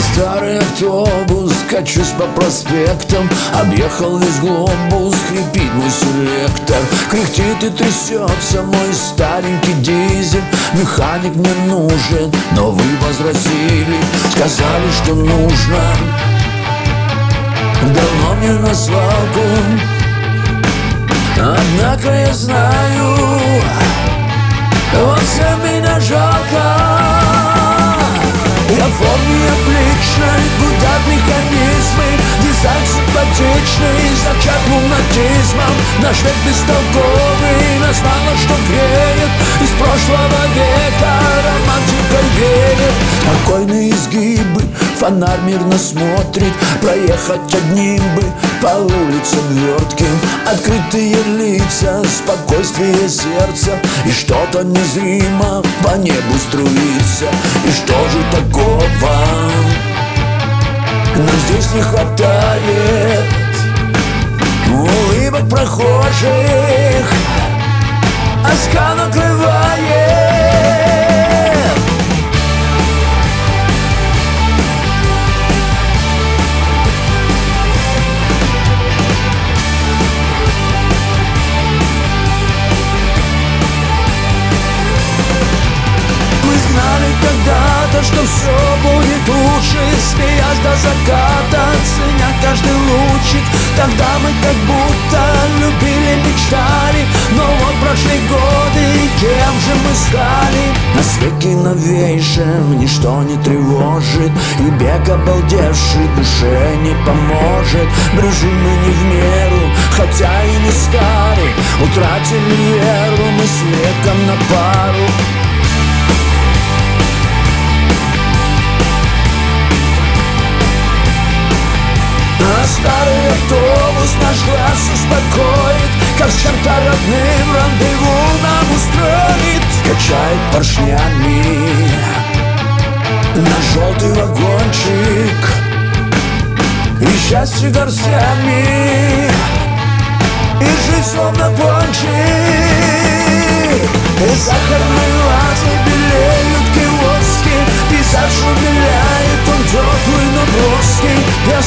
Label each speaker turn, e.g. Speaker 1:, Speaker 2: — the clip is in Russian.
Speaker 1: Старый автобус качусь по проспектам Объехал весь глобус, хрипит мой селектор. Кряхтит и трясется мой старенький дизель Механик мне нужен, но вы возразили Сказали, что нужно. Давно мне на свалку Однако я знаю Вот всем меня жалко симпатичный, зачат лунатизмом Наш век бестолковый, нас мало что греет Из прошлого века романтика веет Спокойные изгибы, фонарь мирно смотрит. Проехать одним бы по улицам вертким Открытые лица, спокойствие сердца. И что-то незримо по небу струится. И что же такого? Нам здесь не хватает Улыбок прохожих Оска накрывает когда-то, что все будет лучше Смеясь до заката, ценя каждый лучик Тогда мы как будто любили, мечтали Но вот прошли годы, кем же мы стали? На свете новейшем ничто не тревожит И бег обалдевший душе не поможет Брюжим мы не в меру, хотя и не старый Утратили веру мы с веком на пару старый автобус наш глаз успокоит Как чем-то родным рандеву нам устроит. Качает поршнями на желтый вагончик И счастье горстями. И жизнь словно пончик. И сахарные вазы белеют киоски Пейзаж умиляет, он теплый, но плоский. Я